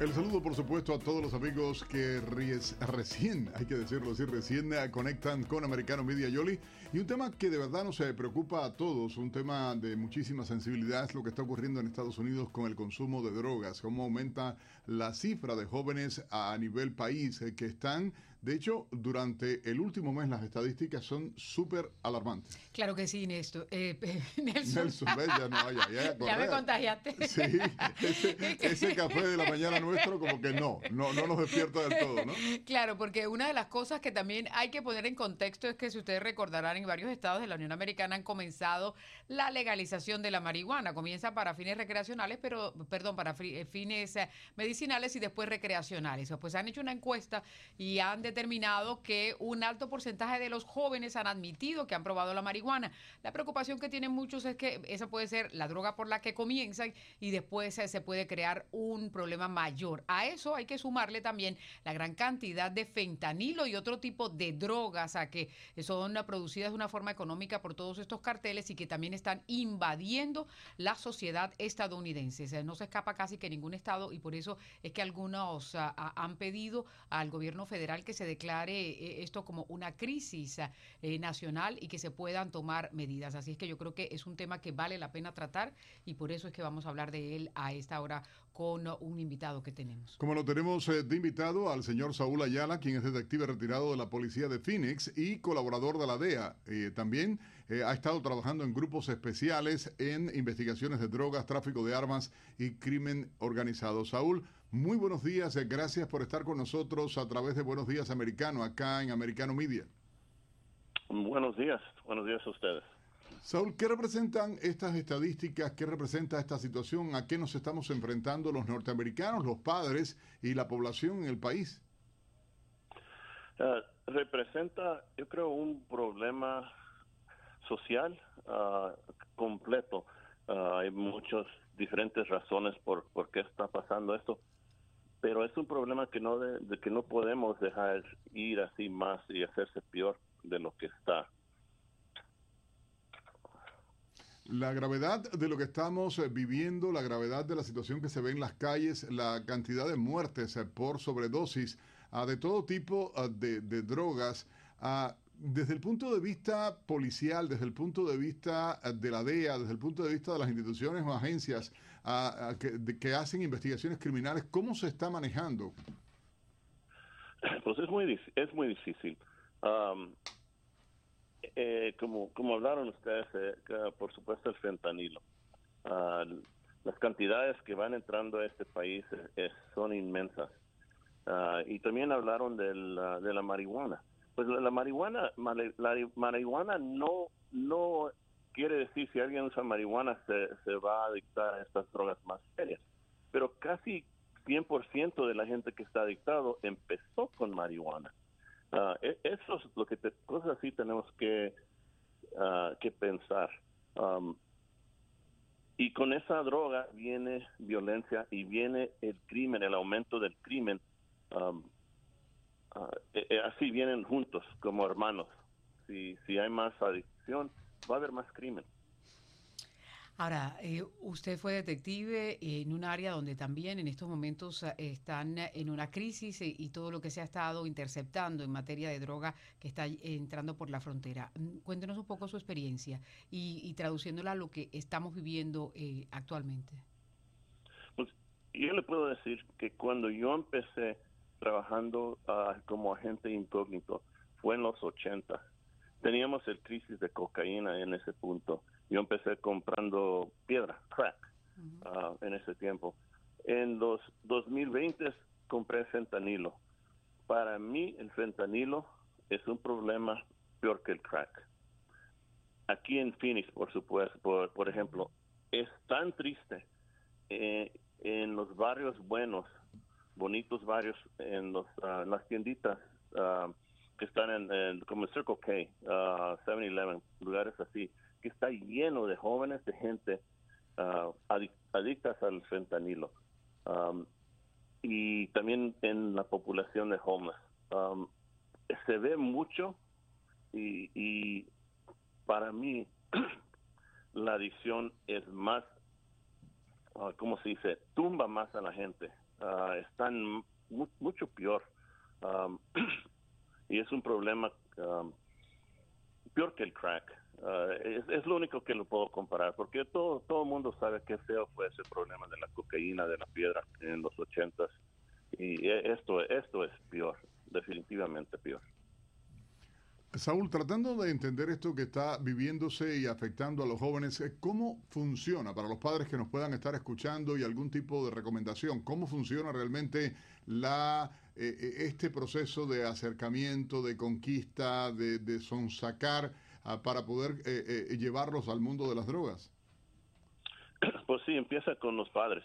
El saludo, por supuesto, a todos los amigos que recién, hay que decirlo así, recién conectan con Americano Media Yoli. Y un tema que de verdad nos preocupa a todos, un tema de muchísima sensibilidad, es lo que está ocurriendo en Estados Unidos con el consumo de drogas, cómo aumenta la cifra de jóvenes a nivel país eh, que están de hecho, durante el último mes las estadísticas son súper alarmantes. Claro que sí, Néstor. Eh, Nelson. Nelson, ya no vaya. Ya, ya me contagiaste. Sí, ese, café de la mañana nuestro como que no, no, no nos despierta del todo, ¿no? Claro, porque una de las cosas que también hay que poner en contexto es que si ustedes recordarán, en varios estados de la Unión Americana han comenzado la legalización de la marihuana. Comienza para fines recreacionales, pero, perdón, para eh, fines eh, medicinales y después recreacionales. Pues han hecho una encuesta y han determinado que un alto porcentaje de los jóvenes han admitido que han probado la marihuana. La preocupación que tienen muchos es que esa puede ser la droga por la que comienzan y después se puede crear un problema mayor. A eso hay que sumarle también la gran cantidad de fentanilo y otro tipo de drogas a que son producidas de una forma económica por todos estos carteles y que también están invadiendo la sociedad estadounidense. no se escapa casi que ningún estado y por eso es que algunos ah, ah, han pedido al gobierno federal que se declare eh, esto como una crisis eh, nacional y que se puedan tomar medidas. Así es que yo creo que es un tema que vale la pena tratar y por eso es que vamos a hablar de él a esta hora con un invitado que tenemos. Como lo tenemos eh, de invitado al señor Saúl Ayala, quien es detective retirado de la policía de Phoenix y colaborador de la DEA. también ha estado trabajando en grupos especiales en investigaciones de drogas, tráfico de armas y crimen organizado. Saúl, muy buenos días, eh, gracias por estar con nosotros a través de Buenos Días Americano, acá en Americano Media. Buenos días, buenos días a ustedes. Saúl, ¿qué representan estas estadísticas? ¿Qué representa esta situación? ¿A qué nos estamos enfrentando los norteamericanos, los padres y la población en el país? Eh, representa, yo creo, un problema social ah, completo. Ah, hay muchas diferentes razones por, por qué está pasando esto pero es un problema que no de, que no podemos dejar ir así más y hacerse peor de lo que está. La gravedad de lo que estamos eh, viviendo, la gravedad de la situación que se ve en las calles, la cantidad de muertes eh, por sobredosis ah, de todo tipo de, de, drogas, desde el punto de vista policial, desde el punto de vista eh, de la DEA, desde el punto de vista de las instituciones o agencias que, hacen investigaciones criminales, ¿cómo se está manejando? Pues es muy, es muy difícil. Eh, como, como hablaron ustedes, eh, por supuesto el fentanilo. Ah, las cantidades que van entrando a este país son inmensas. Ah, y también hablaron de la marihuana pues la, marihuana, la marihuana no, no quiere decir si alguien usa marihuana se, se va a adictar a estas drogas más serias, pero casi 100% de la gente que está adictado empezó con marihuana. Uh, eso es lo que te, cosas así tenemos que, uh, que pensar. Um, y con esa droga viene violencia y viene el crimen, el aumento del crimen. Um, Ah, eh, eh, así vienen juntos como hermanos. Si, si hay más adicción, va a haber más crimen. Ahora, eh, usted fue detective en un área donde también en estos momentos están en una crisis y todo lo que se ha estado interceptando en materia de droga que está entrando por la frontera. Mm, cuéntenos un poco su experiencia y, y traduciéndola a lo que estamos viviendo actualmente. Pues yo le puedo decir que cuando yo empecé trabajando ah, como agente incógnito fue en los 80. Teníamos el crisis de cocaína en ese punto. Yo empecé comprando piedra, crack, ah, en ese tiempo. En los 2020 compré fentanilo. Para mí el fentanilo es un problema peor que el crack. Aquí en Phoenix, por supuesto, por, por ejemplo, es tan triste eh, en los barrios buenos bonitos varios en, los, ah, las tienditas ah, que están en, como Circle K, 7-Eleven, ah, lugares así, que está lleno de jóvenes, de gente adictas al fentanilo. y también en la población de homeless. Um, se ve mucho y, y para mí la adicción es más, uh, ¿cómo se dice? Tumba más a la gente. Uh, están mucho peor. Um, y es un problema um, peor que el crack. Uh, es, es, lo único que lo puedo comparar, porque todo todo el mundo sabe qué feo fue ese problema de la cocaína, de la piedra en los ochentas. Y e, esto, esto es peor, definitivamente peor. Saúl, tratando de entender esto que está viviéndose y afectando a los jóvenes, eh, ¿cómo funciona para los padres que nos puedan estar escuchando y algún tipo de recomendación? ¿Cómo funciona realmente la, eh, eh, este proceso de acercamiento, de conquista, de, de sonsacar uh, para poder eh, llevarlos al mundo de las drogas? Pues sí, empieza con los padres.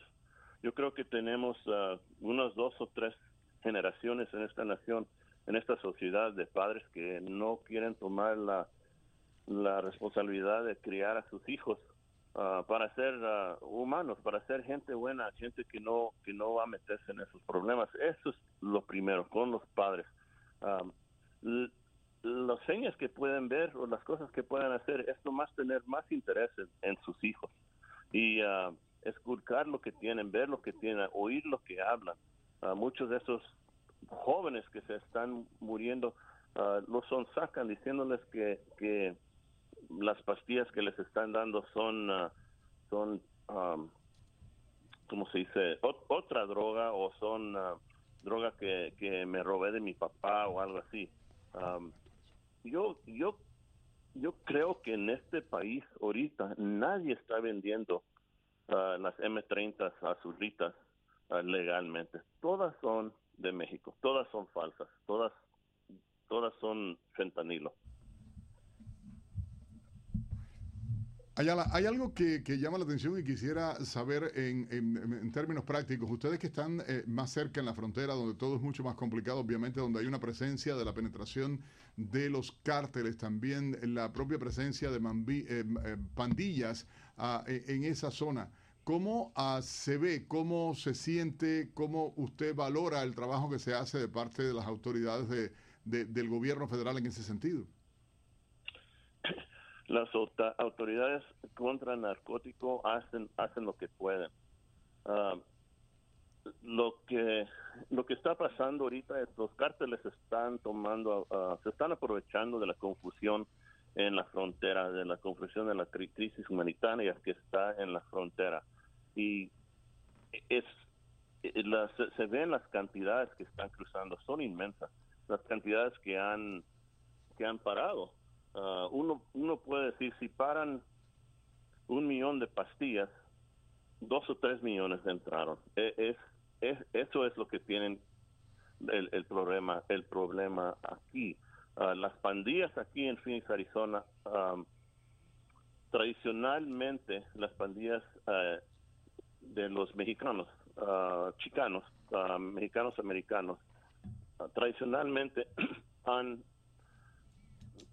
Yo creo que tenemos uh, unas dos o tres generaciones en esta nación en esta sociedad de padres que no quieren tomar la, la responsabilidad de criar a sus hijos uh, para ser uh, humanos, para ser gente buena, gente que no que no va a meterse en esos problemas. Eso es lo primero con los padres. Um, las señas que pueden ver o las cosas que pueden hacer es nomás tener más interés en, sus hijos y uh, lo que tienen, ver lo que tienen, oír lo que hablan. muchos de esos jóvenes que se están muriendo uh, los son sacan diciéndoles que, que las pastillas que les están dando son uh, son um, como se dice otra droga o son uh, droga que, que me robé de mi papá o algo así. Um, yo yo yo creo que en este país ahorita nadie está vendiendo las M30 azulitas uh, legalmente. Todas son de México. Todas son falsas, todas, todas son fentanilo. Hay, hay algo que, que, llama la atención y quisiera saber en, en, términos prácticos. Ustedes que están eh, más cerca en la frontera, donde todo es mucho más complicado, obviamente, donde hay una presencia de la penetración de los cárteles, también la propia presencia de eh, eh, pandillas ah, en esa zona. ¿Cómo uh, se ve, cómo se siente, cómo usted valora el trabajo que se hace de parte de las autoridades de, de, del gobierno federal en ese sentido? Las autoridades contra el narcótico hacen, hacen lo que pueden. Uh, lo que lo que está pasando ahorita es los cárteles están tomando, uh, se están aprovechando de la confusión en la frontera, de la confusión de la crisis humanitaria que está en la frontera y es eh, se ven las cantidades que están cruzando son inmensas las cantidades que han que han parado. Uh, uno uno puede decir si paran un millón de pastillas dos o tres millones entraron. E, es, es eso es lo que tienen el, el problema el problema aquí. Uh, las pandillas aquí en Phoenix Arizona um, tradicionalmente las pandillas uh, de los mexicanos, uh, chicanos, uh, mexicanos americanos, uh, tradicionalmente han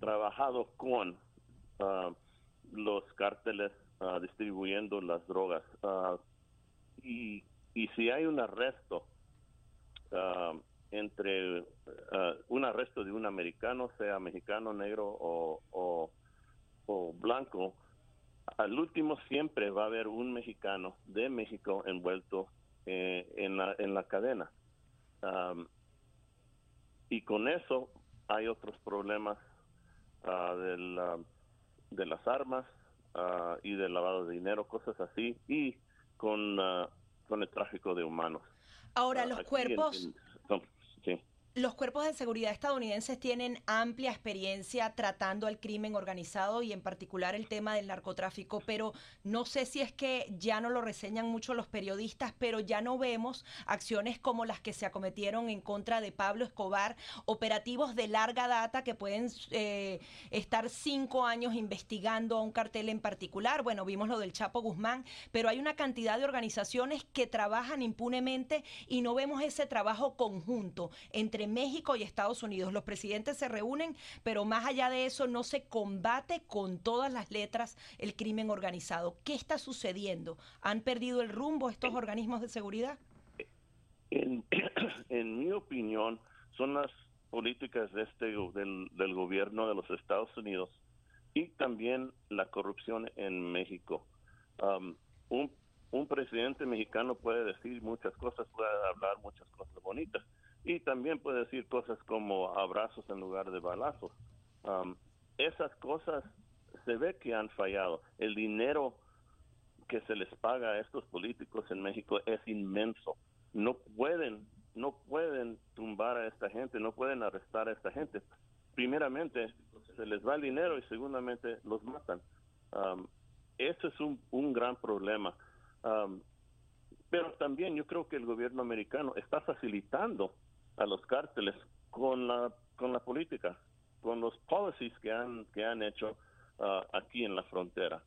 trabajado con los cárteles distribuyendo las drogas. y, y si hay un arresto entre un arresto de un americano, sea mexicano, negro o, o blanco, al último siempre va a haber un mexicano de México envuelto eh, en, la, en la cadena. Um, y con eso hay otros problemas uh, uh, de las armas uh, y del lavado de dinero, cosas así, y con, con el tráfico de humanos. Ahora, los cuerpos... En, en, sí. Los cuerpos de seguridad estadounidenses tienen amplia experiencia tratando el crimen organizado y en particular el tema del narcotráfico, pero no sé si es que ya no lo reseñan mucho los periodistas, pero ya no vemos acciones como las que se acometieron en contra de Pablo Escobar, operativos de larga data que pueden eh, estar cinco años investigando a un cartel en particular. Bueno, vimos lo del Chapo Guzmán, pero hay una cantidad de organizaciones que trabajan impunemente y no vemos ese trabajo conjunto entre México y Estados Unidos. Los presidentes se reúnen, pero más allá de eso no se combate con todas las letras el crimen organizado. ¿Qué está sucediendo? ¿Han perdido el rumbo estos organismos de seguridad? En, mi opinión, son las políticas de este, del, gobierno de los Estados Unidos y también la corrupción en México. Un presidente mexicano puede decir muchas cosas, puede hablar muchas cosas bonitas y también puede decir cosas como abrazos en lugar de balazos. Um, esas cosas se ve que han fallado. El dinero que se les paga a estos políticos en México es inmenso. No pueden, no pueden tumbar a esta gente, no pueden arrestar a esta gente. Primeramente, se les va el dinero y segundamente los matan. Um, eso es un, un gran problema. Um, pero también yo creo que el gobierno americano está facilitando a los cárteles con la, con la política, con los policies que han, que han hecho uh, aquí en la frontera.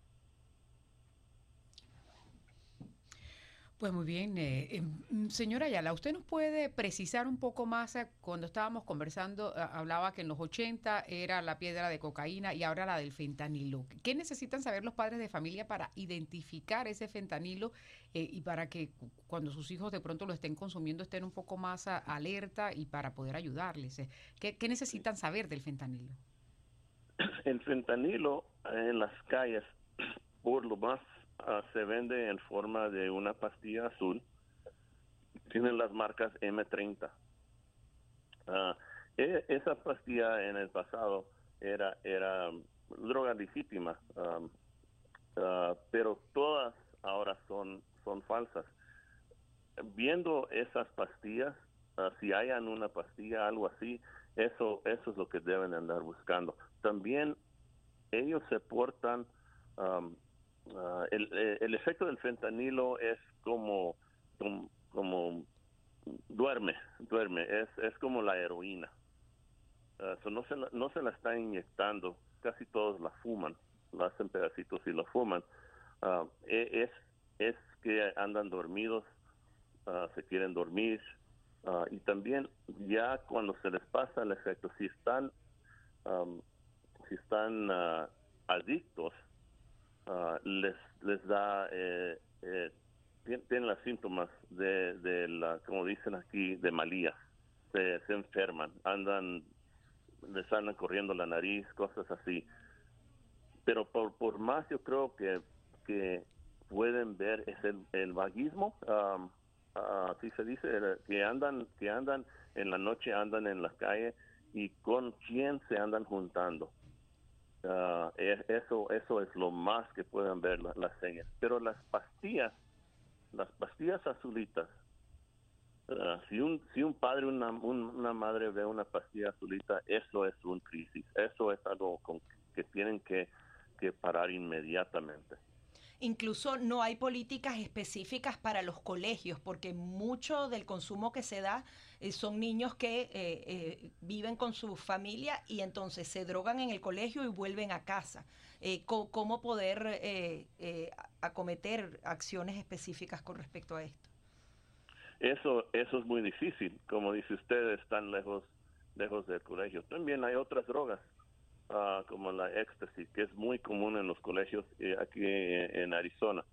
Pues muy bien, eh, em, mm, señora Ayala, ¿usted nos puede precisar un poco más? eh, Cuando estábamos conversando, eh, hablaba que en los 80 era la piedra de cocaína y ahora la del fentanilo. ¿Qué necesitan saber los padres de familia para identificar ese fentanilo eh, y para que cu- cuando sus hijos de pronto lo estén consumiendo estén un poco más alerta y para poder ayudarles? ¿Qué, qué necesitan saber del fentanilo? El fentanilo en las calles, por lo más, ah, se vende en forma de una pastilla azul. Tienen las marcas M30. Ah, e- esa pastilla en el pasado era, era um, droga legítima, um, ah, pero todas ahora son, son falsas. Viendo esas pastillas, si hayan una pastilla, algo así, eso, eso es lo que deben andar buscando. También ellos se portan, um, ah, el, eh, el efecto del fentanilo es como, como, como duerme, duerme, es, es como la heroína. So no, se la, no se la está inyectando, casi todos la fuman, la hacen pedacitos y la fuman. Ah, e- es, es que andan dormidos, se quieren dormir, y también ya cuando se les pasa el efecto, si están, si están adictos, ah, les, les da, eh, eh, tien- tienen los síntomas de, de la, como dicen aquí, de malías, se, enferman, andan, les andan corriendo la nariz, cosas así. Pero por, por más yo creo que, que pueden ver es el, el vaguismo, ah, así se dice, el- que andan, que andan en la noche, andan en la calle y con quién se andan juntando. E- eso, eso es lo más que pueden ver la- las señas. Pero las pastillas, las pastillas azulitas, ah, si un si un padre una un- una madre ve una pastilla azulita, eso es un crisis. Eso es algo con, que tienen que, que parar inmediatamente. Incluso no hay políticas específicas para los colegios, porque mucho del consumo que se da eh, son niños que eh, eh, viven con su familia y entonces se drogan en el colegio y vuelven a casa. Eh, ¿Cómo poder acometer acciones específicas con respecto a esto? Eso, eso es muy difícil. Como dice usted, están lejos, lejos del colegio. También hay otras drogas, ah, como la éxtasis, que es muy común en los colegios eh, aquí eh, en Arizona.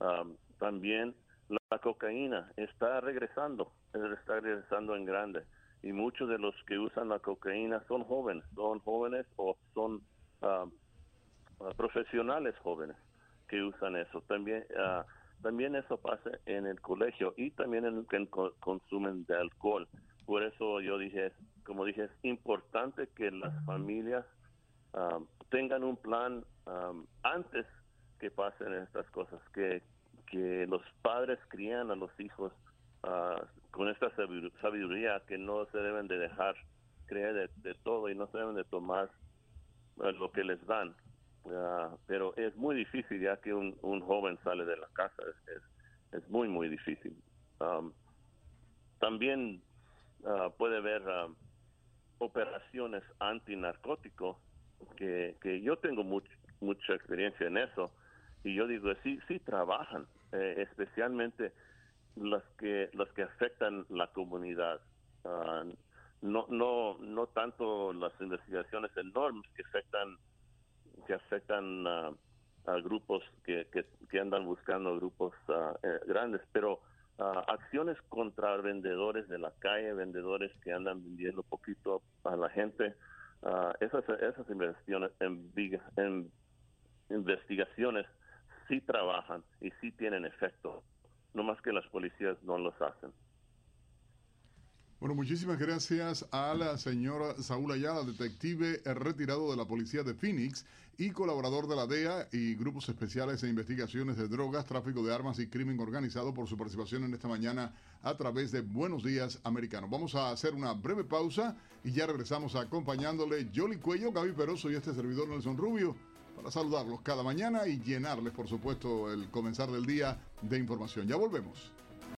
Am, también la cocaína está regresando, está regresando en grande. Y muchos de los que usan la cocaína son jóvenes, son jóvenes o son ah, profesionales jóvenes que usan eso. También ah, también eso pasa en el colegio y también en el que co- consumen de alcohol. Por eso yo dije, como dije, es importante que las familias ah, tengan un plan ah, antes que pasen estas cosas, que, que los padres crían a los hijos ah, con esta sabidu- sabiduría que no se deben de dejar creer de, todo y no se deben de tomar ah, lo que les dan. Ah, pero es muy difícil ya que un, un joven sale de la casa, es, es, es muy, muy difícil. Am, también ah, puede haber ah, operaciones antinarcótico, que, que yo tengo much- mucha experiencia en eso, y yo digo, sí, sí trabajan, eh, especialmente las que, las que afectan la comunidad. Ah, no, no, no tanto las investigaciones enormes que afectan que afectan a grupos que, que, que andan buscando grupos ah, eh, grandes, pero ah, acciones contra vendedores de la calle, vendedores que andan vendiendo poquito a la gente. Ah, esas, esas investigaciones, en, investigaciones sí trabajan y sí tienen efecto, no más que las policías no los hacen. Bueno, muchísimas gracias a la señora Saúl Ayala, detective retirado de la policía de Phoenix y colaborador de la DEA y grupos especiales e investigaciones de drogas, tráfico de armas y crimen organizado por su participación en esta mañana a través de Buenos Días Americanos. Vamos a hacer una breve pausa y ya regresamos acompañándole Jolly Cuello, Gaby Peroso y este servidor Nelson Rubio para saludarlos cada mañana y llenarles, por supuesto, el comenzar del día de información. Ya volvemos.